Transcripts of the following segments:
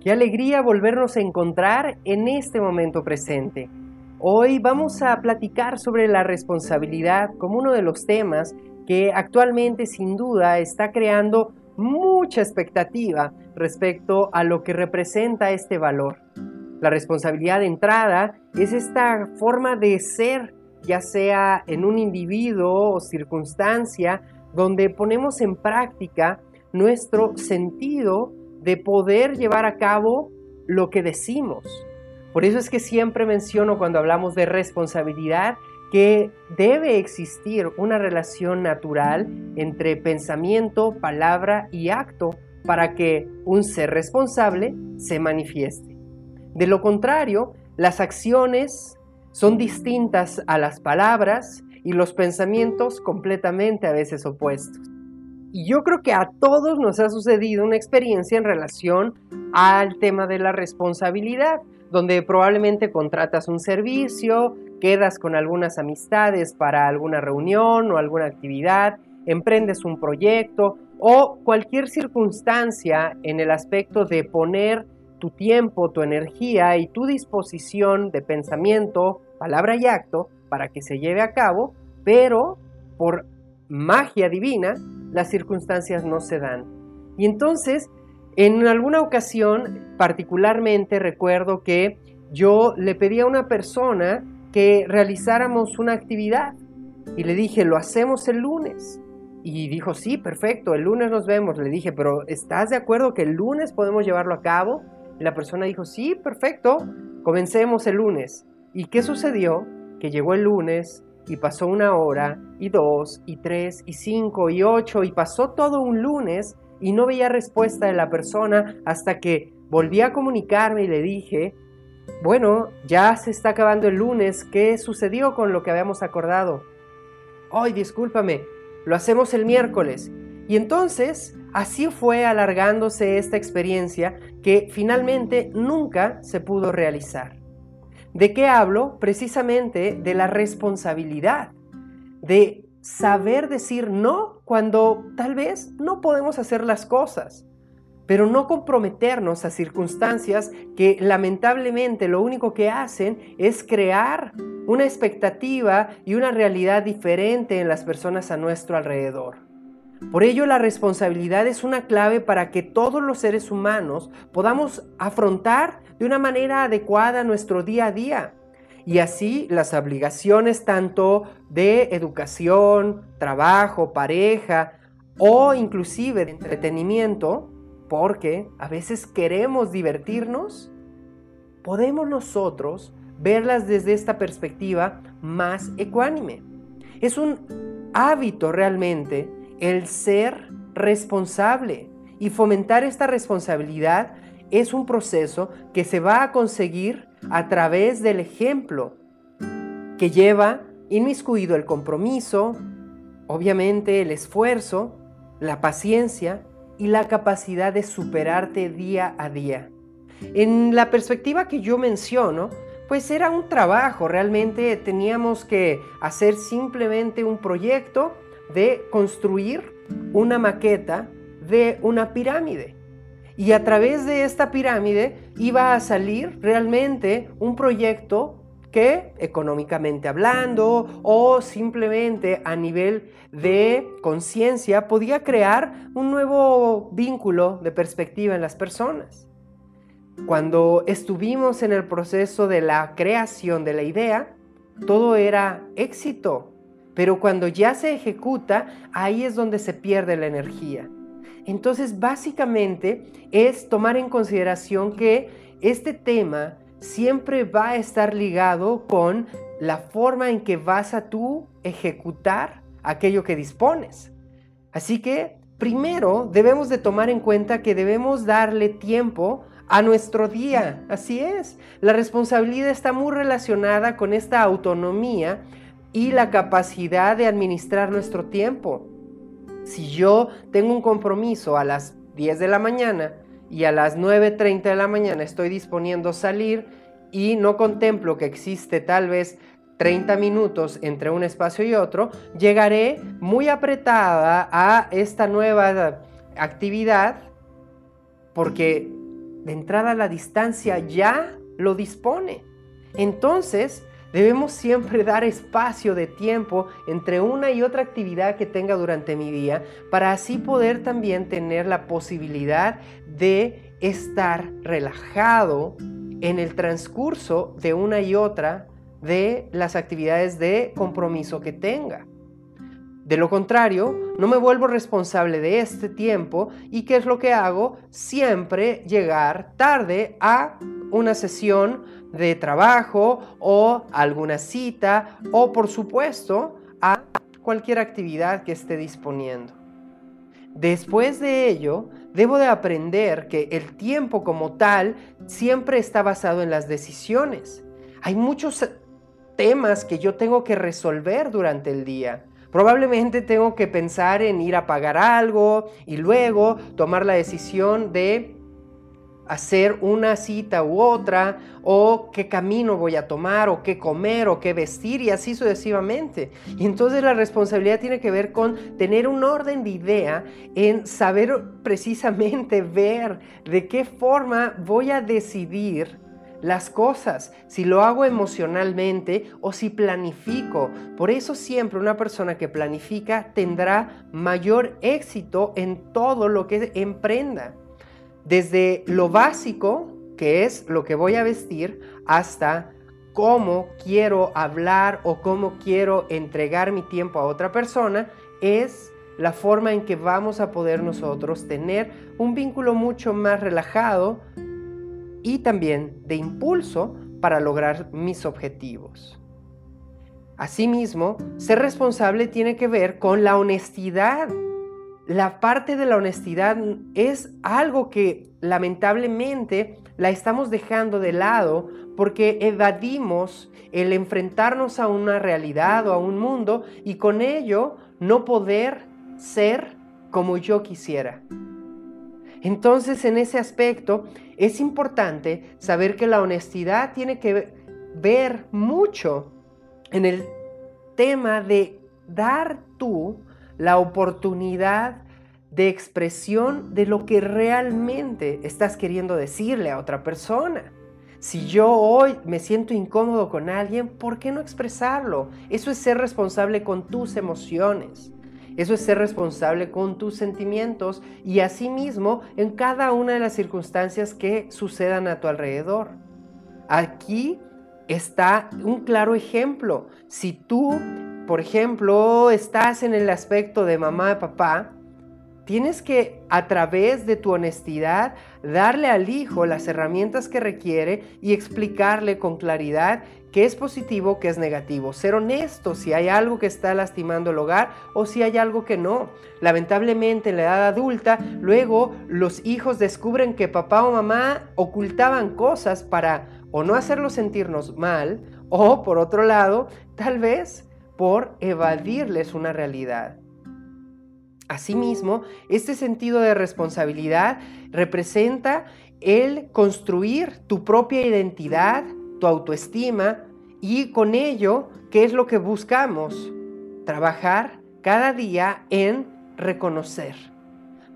Qué alegría volvernos a encontrar en este momento presente. Hoy vamos a platicar sobre la responsabilidad como uno de los temas que actualmente sin duda está creando mucha expectativa respecto a lo que representa este valor. La responsabilidad de entrada es esta forma de ser, ya sea en un individuo o circunstancia, donde ponemos en práctica nuestro sentido de poder llevar a cabo lo que decimos. Por eso es que siempre menciono cuando hablamos de responsabilidad que debe existir una relación natural entre pensamiento, palabra y acto para que un ser responsable se manifieste. De lo contrario, las acciones son distintas a las palabras y los pensamientos completamente a veces opuestos. Y yo creo que a todos nos ha sucedido una experiencia en relación al tema de la responsabilidad, donde probablemente contratas un servicio, quedas con algunas amistades para alguna reunión o alguna actividad, emprendes un proyecto o cualquier circunstancia en el aspecto de poner tu tiempo, tu energía y tu disposición de pensamiento, palabra y acto para que se lleve a cabo, pero por magia divina las circunstancias no se dan. Y entonces, en alguna ocasión, particularmente recuerdo que yo le pedí a una persona que realizáramos una actividad y le dije, lo hacemos el lunes. Y dijo, sí, perfecto, el lunes nos vemos. Le dije, pero ¿estás de acuerdo que el lunes podemos llevarlo a cabo? Y la persona dijo, sí, perfecto, comencemos el lunes. ¿Y qué sucedió? Que llegó el lunes, y pasó una hora, y dos, y tres, y cinco, y ocho, y pasó todo un lunes y no veía respuesta de la persona hasta que volví a comunicarme y le dije, bueno, ya se está acabando el lunes, ¿qué sucedió con lo que habíamos acordado? Ay, discúlpame, lo hacemos el miércoles. Y entonces, así fue alargándose esta experiencia que finalmente nunca se pudo realizar. ¿De qué hablo? Precisamente de la responsabilidad, de saber decir no cuando tal vez no podemos hacer las cosas, pero no comprometernos a circunstancias que lamentablemente lo único que hacen es crear una expectativa y una realidad diferente en las personas a nuestro alrededor. Por ello, la responsabilidad es una clave para que todos los seres humanos podamos afrontar de una manera adecuada nuestro día a día. Y así las obligaciones tanto de educación, trabajo, pareja o inclusive de entretenimiento, porque a veces queremos divertirnos, podemos nosotros verlas desde esta perspectiva más ecuánime. Es un hábito realmente el ser responsable. Y fomentar esta responsabilidad es un proceso que se va a conseguir a través del ejemplo, que lleva inmiscuido el compromiso, obviamente el esfuerzo, la paciencia y la capacidad de superarte día a día. En la perspectiva que yo menciono, pues era un trabajo, realmente teníamos que hacer simplemente un proyecto de construir una maqueta de una pirámide. Y a través de esta pirámide iba a salir realmente un proyecto que económicamente hablando o simplemente a nivel de conciencia podía crear un nuevo vínculo de perspectiva en las personas. Cuando estuvimos en el proceso de la creación de la idea, todo era éxito, pero cuando ya se ejecuta, ahí es donde se pierde la energía. Entonces, básicamente es tomar en consideración que este tema siempre va a estar ligado con la forma en que vas a tú ejecutar aquello que dispones. Así que, primero, debemos de tomar en cuenta que debemos darle tiempo a nuestro día. Así es. La responsabilidad está muy relacionada con esta autonomía y la capacidad de administrar nuestro tiempo. Si yo tengo un compromiso a las 10 de la mañana y a las 9.30 de la mañana estoy disponiendo salir y no contemplo que existe tal vez 30 minutos entre un espacio y otro, llegaré muy apretada a esta nueva actividad porque de entrada la distancia ya lo dispone. Entonces, debemos siempre dar espacio de tiempo entre una y otra actividad que tenga durante mi día para así poder también tener la posibilidad de estar relajado en el transcurso de una y otra de las actividades de compromiso que tenga. De lo contrario, no me vuelvo responsable de este tiempo y ¿qué es lo que hago? Siempre llegar tarde a una sesión de trabajo o alguna cita o por supuesto a cualquier actividad que esté disponiendo. Después de ello, debo de aprender que el tiempo como tal siempre está basado en las decisiones. Hay muchos temas que yo tengo que resolver durante el día. Probablemente tengo que pensar en ir a pagar algo y luego tomar la decisión de hacer una cita u otra, o qué camino voy a tomar, o qué comer, o qué vestir, y así sucesivamente. Y entonces la responsabilidad tiene que ver con tener un orden de idea en saber precisamente ver de qué forma voy a decidir las cosas, si lo hago emocionalmente o si planifico. Por eso siempre una persona que planifica tendrá mayor éxito en todo lo que emprenda desde lo básico, que es lo que voy a vestir, hasta cómo quiero hablar o cómo quiero entregar mi tiempo a otra persona, es la forma en que vamos a poder nosotros tener un vínculo mucho más relajado y también de impulso para lograr mis objetivos. Asimismo, ser responsable tiene que ver con la honestidad la parte de la honestidad es algo que lamentablemente la estamos dejando de lado porque evadimos el enfrentarnos a una realidad o a un mundo y con ello no poder ser como yo quisiera. Entonces en ese aspecto es importante saber que la honestidad tiene que ver mucho en el tema de dar tú la oportunidad de expresión de lo que realmente estás queriendo decirle a otra persona. Si yo hoy me siento incómodo con alguien, ¿por qué no expresarlo? Eso es ser responsable con tus emociones. Eso es ser responsable con tus sentimientos y asimismo en cada una de las circunstancias que sucedan a tu alrededor. Aquí está un claro ejemplo. Si tú por ejemplo, estás en el aspecto de mamá papá, tienes que a través de tu honestidad darle al hijo las herramientas que requiere y explicarle con claridad qué es positivo, qué es negativo. Ser honesto si hay algo que está lastimando el hogar o si hay algo que no. Lamentablemente en la edad adulta, luego los hijos descubren que papá o mamá ocultaban cosas para o no hacerlos sentirnos mal o por otro lado, tal vez por evadirles una realidad. Asimismo, este sentido de responsabilidad representa el construir tu propia identidad, tu autoestima y con ello, ¿qué es lo que buscamos? Trabajar cada día en reconocer.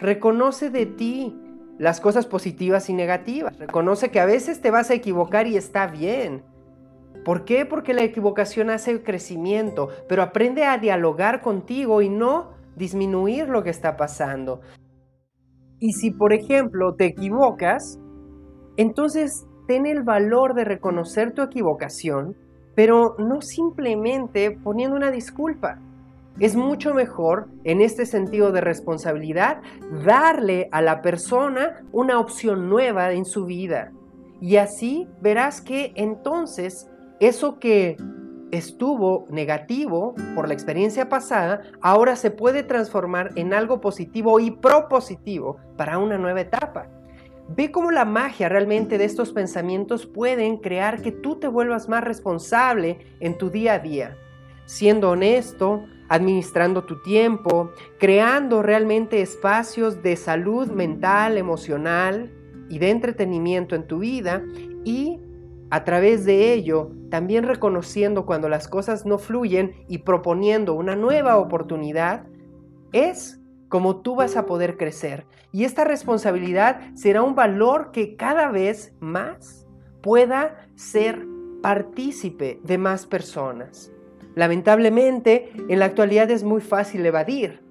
Reconoce de ti las cosas positivas y negativas. Reconoce que a veces te vas a equivocar y está bien. ¿Por qué? Porque la equivocación hace crecimiento, pero aprende a dialogar contigo y no disminuir lo que está pasando. Y si, por ejemplo, te equivocas, entonces ten el valor de reconocer tu equivocación, pero no simplemente poniendo una disculpa. Es mucho mejor, en este sentido de responsabilidad, darle a la persona una opción nueva en su vida. Y así verás que entonces eso que estuvo negativo por la experiencia pasada, ahora se puede transformar en algo positivo y propositivo para una nueva etapa. Ve cómo la magia realmente de estos pensamientos pueden crear que tú te vuelvas más responsable en tu día a día, siendo honesto, administrando tu tiempo, creando realmente espacios de salud mental, emocional y de entretenimiento en tu vida y a través de ello, también reconociendo cuando las cosas no fluyen y proponiendo una nueva oportunidad, es como tú vas a poder crecer. Y esta responsabilidad será un valor que cada vez más pueda ser partícipe de más personas. Lamentablemente, en la actualidad es muy fácil evadir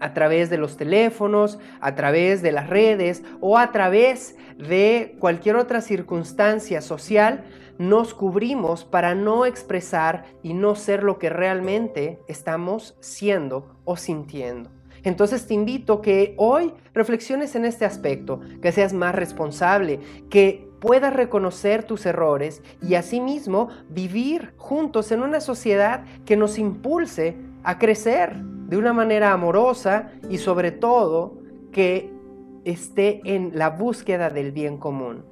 a través de los teléfonos, a través de las redes o a través de cualquier otra circunstancia social, nos cubrimos para no expresar y no ser lo que realmente estamos siendo o sintiendo. Entonces te invito que hoy reflexiones en este aspecto, que seas más responsable, que puedas reconocer tus errores y asimismo vivir juntos en una sociedad que nos impulse a crecer de una manera amorosa y sobre todo que esté en la búsqueda del bien común.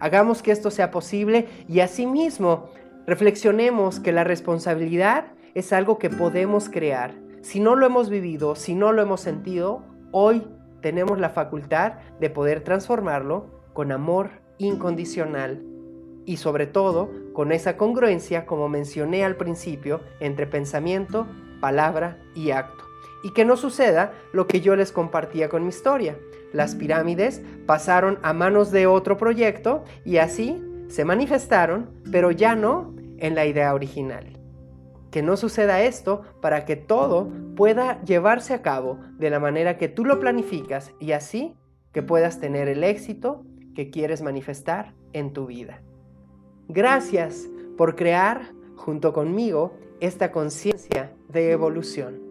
Hagamos que esto sea posible y asimismo reflexionemos que la responsabilidad es algo que podemos crear. Si no lo hemos vivido, si no lo hemos sentido, hoy tenemos la facultad de poder transformarlo con amor incondicional y sobre todo con esa congruencia, como mencioné al principio, entre pensamiento, palabra y acto. Y que no suceda lo que yo les compartía con mi historia. Las pirámides pasaron a manos de otro proyecto y así se manifestaron, pero ya no en la idea original. Que no suceda esto para que todo pueda llevarse a cabo de la manera que tú lo planificas y así que puedas tener el éxito que quieres manifestar en tu vida. Gracias por crear junto conmigo esta conciencia de evolución.